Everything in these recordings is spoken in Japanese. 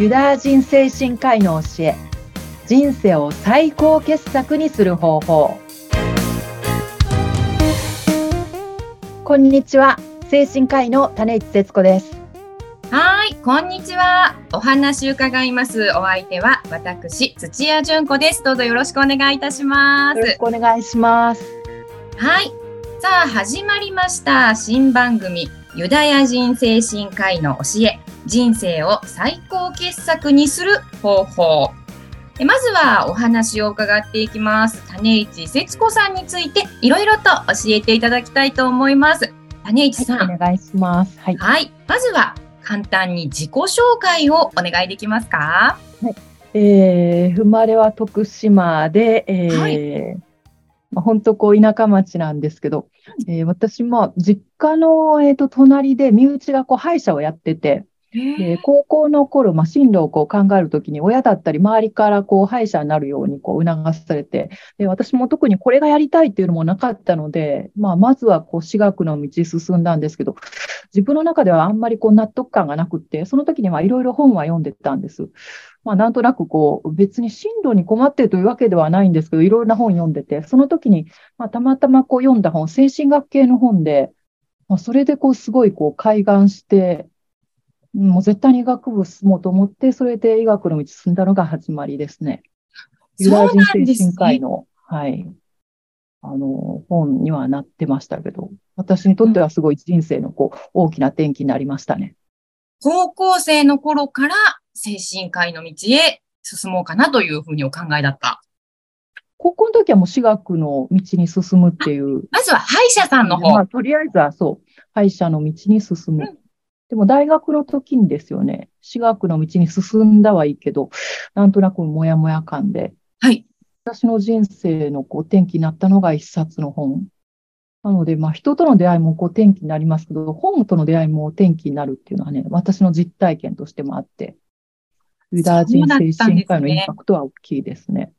ユダヤ人精神科医の教え人生を最高傑作にする方法。こんにちは。精神科医の種市節子です。はいこんにちは。お話伺います。お相手は私土屋純子です。どうぞよろしくお願いいたします。よろしくお願いします。はい。さあ始まりました新番組ユダヤ人精神科医の教え人生を最高傑作にする方法まずはお話を伺っていきます。種市節子さんについていろいろと教えていただきたいと思います。種市さん、はい、お願いします。はい、はい。まずは簡単に自己紹介をお願いできますか？はい。えー、生まれは徳島で、えー、はいまあ、本当こう田舎町なんですけど、えー、私も実家の、えーと、隣で身内がこう歯医者をやってて、で高校の頃、まあ、進路をこう考えるときに親だったり周りからこう歯医者になるようにこう促されてで私も特にこれがやりたいっていうのもなかったので、まあ、まずはこう私学の道進んだんですけど自分の中ではあんまりこう納得感がなくってその時にはいろいろ本は読んでたんです。まあ、なんとなくこう別に進路に困っているというわけではないんですけどいろいろな本読んでてその時に、まあ、たまたまこう読んだ本精神学系の本で、まあ、それでこうすごいこう開眼してもう絶対に医学部進もうと思って、それで医学の道進んだのが始まりですね。ユダヤ人精神科医の、ね、はい、あの、本にはなってましたけど、私にとってはすごい人生のこう、大きな転機になりましたね。高校生の頃から精神科医の道へ進もうかなというふうにお考えだった。高校の時はもう私学の道に進むっていう。まずは歯医者さんの方。まあ、とりあえずはそう、歯医者の道に進む。でも大学の時にですよね、私学の道に進んだはいいけど、なんとなくもやもや感で、はい。私の人生のこう転機になったのが一冊の本。なので、まあ人との出会いもこう転機になりますけど、本との出会いも転機になるっていうのはね、私の実体験としてもあって、ユダヤ人精神科医のインパクトは大きいですね。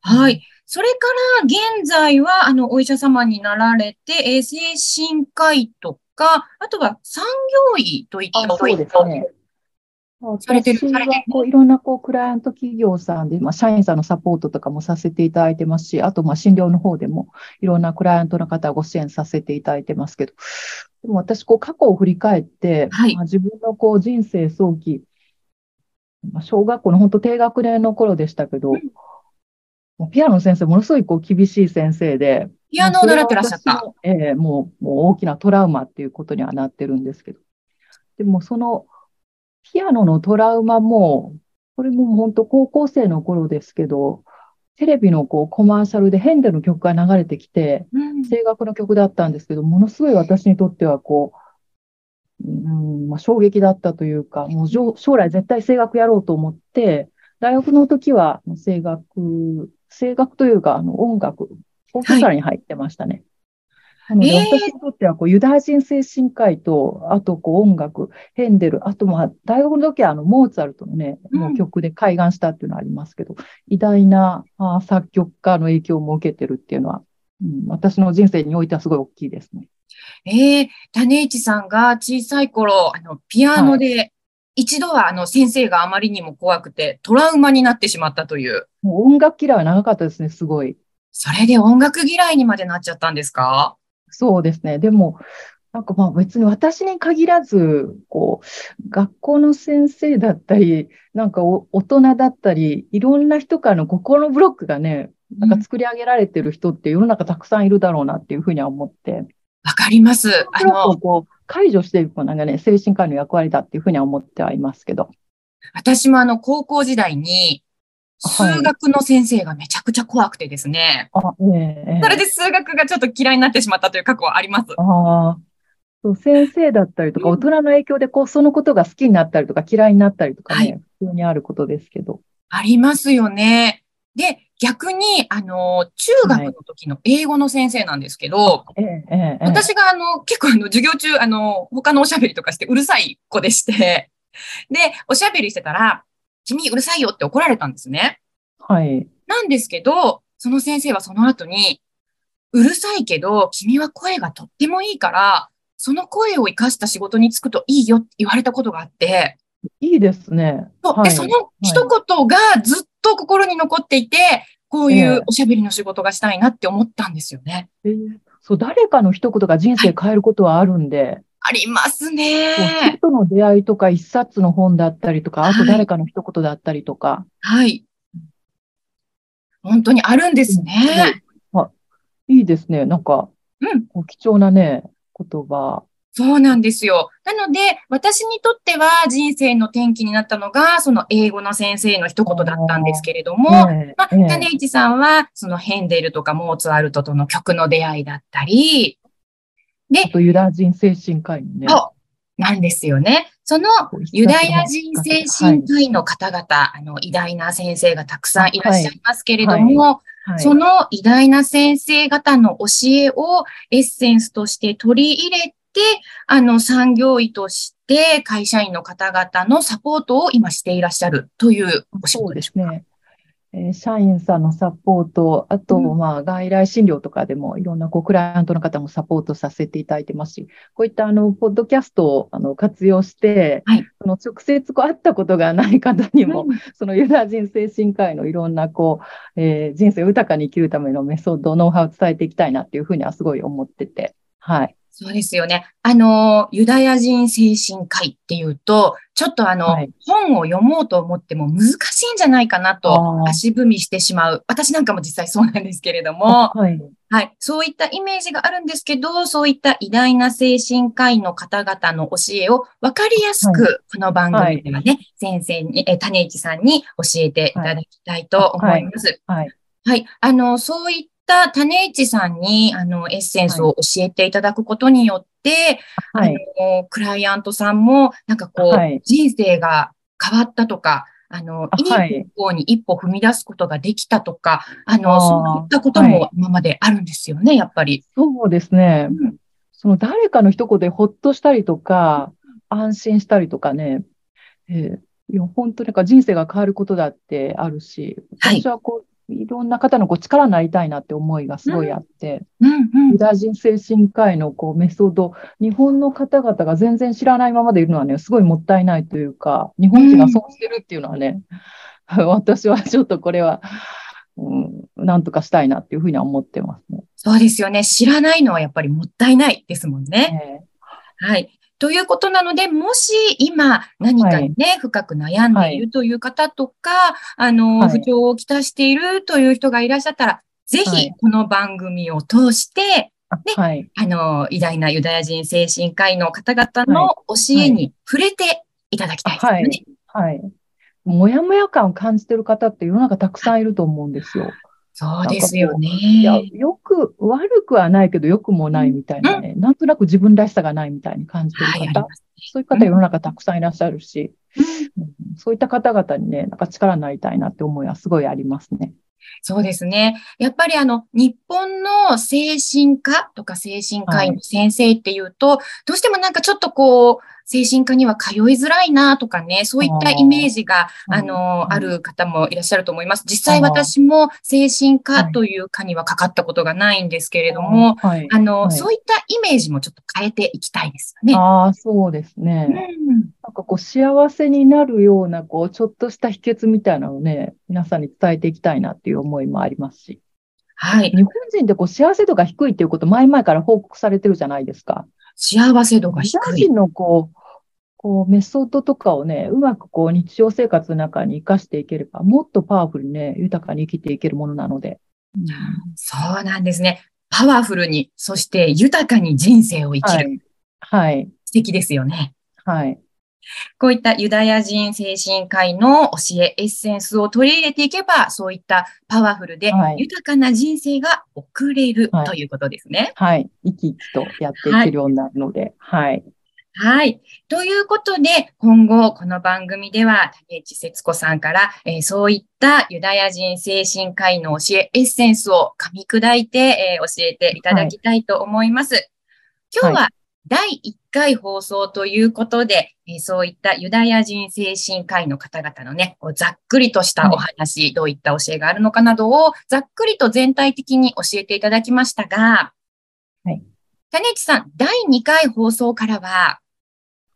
はい。それから現在は、あの、お医者様になられて、精神科医とか、あとは産業医といったそうですね。されこういろんなこうクライアント企業さんで、まあ、社員さんのサポートとかもさせていただいてますし、あとまあ診療の方でもいろんなクライアントの方ご支援させていただいてますけど、でも私こう過去を振り返って、はい、まあ、自分のこう人生早期、まあ、小学校の本当低学年の頃でしたけど、うん、ピアノの先生ものすごいこう厳しい先生で、ピアノを習ってらっしゃった。ええもう、もう大きなトラウマっていうことにはなってるんですけど。でもその、ピアノのトラウマも、これも本当高校生の頃ですけど、テレビのこうコマーシャルでヘンデルの曲が流れてきて、うん、声楽の曲だったんですけど、ものすごい私にとってはこう、うんまあ、衝撃だったというか、もう将来絶対声楽やろうと思って、大学の時は声楽、声楽というかあの音楽、オーケストラに入ってましたね。はい、なので、私にとってはこうユダヤ人精神科医と、あとこう音楽、ヘンデル、あとまあ大学の時はあのモーツァルトのね、もう曲で開眼したっていうのはありますけど、偉大なあ作曲家の影響も受けてるっていうのは、うん、私の人生においてはすごい大きいですね。ええー、種市さんが小さい頃、あの、ピアノで、一度はあの先生があまりにも怖くてトラウマになってしまったという。もう音楽嫌いは長かったですね、すごい。それで音楽嫌いにまでなっちゃったんですか？そうですね。でも、なんかまあ別に私に限らず、こう、学校の先生だったり、なんか大人だったり、いろんな人からの心のブロックがね、なんか作り上げられてる人って世の中たくさんいるだろうなっていうふうには思って。わかります。あの、こう解除していくのがね、精神科医の役割だっていうふうには思ってはいますけど。私もあの、高校時代に、数学の先生がめちゃくちゃ怖くてですね。はい、えー、それで数学がちょっと嫌いになってしまったという過去はあります。あそう先生だったりとか、大人の影響でこうそのことが好きになったりとか嫌いになったりとかね、はい、普通にあることですけど。ありますよね。で、逆に、あの、中学の時の英語の先生なんですけど、はいええ私が、あの、結構、あの、授業中、あの、他のおしゃべりとかしてうるさい子でして、で、おしゃべりしてたら、君うるさいよって怒られたんですね。はい。なんですけど、その先生はその後に、うるさいけど、君は声がとってもいいから、その声を活かした仕事に就くといいよって言われたことがあって、いいですね。はいでその一言がずっと心に残っていて、こういええうおしゃべりの仕事がしたいなって思ったんですよね。えーそう、誰かの一言が人生変えることはあるんで、ありますね。人との出会いとか一冊の本だったりとか、あとはい誰かの一言だったりとか、はい。本当にあるんですね。あいいですね。なんか、うん貴重なね、言葉。そうなんですよ。なので、私にとっては人生の転機になったのが、その英語の先生の一言だったんですけれども、まあ、種市さんは、そのヘンデルとかモーツァルトとの曲の出会いだったり、あとユダヤ人精神科医のね。そうなんですよね。そのユダヤ人精神科医の方々、あの、偉大な先生がたくさんいらっしゃいますけれども、はい、その偉大な先生方の教えをエッセンスとして取り入れて、あの、産業医として会社員の方々のサポートを今していらっしゃるというお仕事でしょうか。ですね。えー社員さんのサポート、あと、うん。まあ、外来診療とかでもいろんなこうクライアントの方もサポートさせていただいてますし、こういったあの、ポッドキャストをあの活用して、はい。その直接こう会ったことがない方にも、うん。そのユダヤ人精神科医のいろんなこう、えー人生を豊かに生きるためのメソッド、ノウハウを伝えていきたいなっていうふうにはすごい思ってて、はい。そうですよね。あの、ユダヤ人精神科医っていうと、ちょっとあの、はい本を読もうと思っても難しいんじゃないかなと足踏みしてしまう。私なんかも実際そうなんですけれども、はい。はい。そういったイメージがあるんですけど、そういった偉大な精神科医の方々の教えを分かりやすく、この番組ではね、先生に、え、種市さんに教えていただきたいと思います。はい。はい。あの、そういった種市さんに、あの、エッセンスを教えていただくことによって、はい。あの、クライアントさんも、なんかこう、はい。人生が変わったとか、あの、い。いはい方向に一歩踏み出すことができたとか、あの、あー。そういったことも今まであるんですよね、やっぱり。そうですね。うん。その誰かの一言でほっとしたりとか、安心したりとかね、えーいや本当になんか人生が変わることだってあるし、はい。私はこう、いろんな方のこう力になりたいなって思いがすごいあって、うんうんユ。ダヤ人精神科医のこうメソッド、日本の方々が全然知らないままでいるのはね、すごいもったいないというか、日本人が損してるっていうのはね、私はちょっとこれは、うん、なんとかしたいなっていうふうには思ってますね。そうですよね。知らないのはやっぱりもったいないですもんね。えはい。ということなので、もし今何かにね、深く悩んでいるという方とか、あの、はい不調をきたしているという人がいらっしゃったら、ぜはいひこの番組を通して、あはい。あの、偉大なユダヤ人精神科医の方々の教えに触れていただきたいですよね。はい。もやもや感を感じてる方って世の中たくさんいると思うんですよ。そうですよいや、ね。よく、悪くはないけど良くもないみたいなね、なんとなく自分らしさがないみたいに感じてる方、ます。そういう方世の中たくさんいらっしゃるし、うんうんそういった方々にね、なんか力になりたいなって思いはすごいありますね。そうですね。やっぱりあの、日本の精神科とか精神科医の先生っていうと、どうしてもなんかちょっとこう、精神科には通いづらいなとかね、そういったイメージが、あの、うんある方もいらっしゃると思います。実際私も精神科はいという科にはかかったことがないんですけれども、はい。あの、はいそういったイメージもちょっと変えていきたいですよね。ああ、そうですね。うんかこう幸せになるような、こう、ちょっとした秘訣みたいなのをね、皆さんに伝えていきたいなっていう思いもありますし。はい。日本人ってこう幸せ度が低いっていうこと前々から報告されてるじゃないですか。幸せ度が低い。ユダヤ人のこう、こうメソッドとかをね、うまくこう日常生活の中に活かしていければ、もっとパワフルにね、豊かに生きていけるものなので。うんそうなんですね。パワフルに、そして豊かに人生を生きる。はい。はい。素敵ですよね。はい。こういったユダヤ人精神科医の教え、エッセンスを取り入れていけば、そういったパワフルではい豊かな人生が送れるはいということですね。はい。生き生きとやっていけるようになるので。はい。はい。ということで、今後、この番組では、竹内節子さんから、えーそういったユダヤ人精神科医の教え、エッセンスを噛み砕いて、えー教えていただきたいと思います。今日は第1回放送ということで、えーそういったユダヤ人精神科医の方々のね、ざっくりとしたお話、どういった教えがあるのかなどを、ざっくりと全体的に教えていただきましたが、はい。種市さん、第2回放送からは、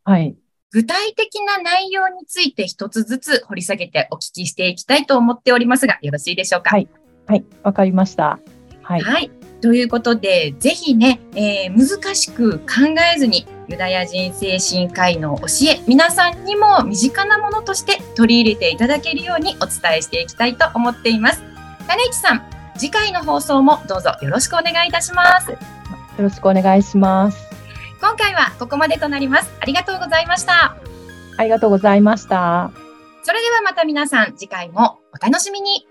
はい。具体的な内容について一つずつ掘り下げてお聞きしていきたいと思っておりますが、よろしいでしょうか？はい。はい、わかりました。はい。はい。ということで、ぜひね、えー、難しく考えずに、ユダヤ人精神科医の教え、皆さんにも身近なものとして取り入れていただけるようにお伝えしていきたいと思っています。金市さん、次回の放送もどうぞよろしくお願いいたします。よろしくお願いします。今回はここまでとなります。ありがとうございました。ありがとうございました。それではまた皆さん次回もお楽しみに。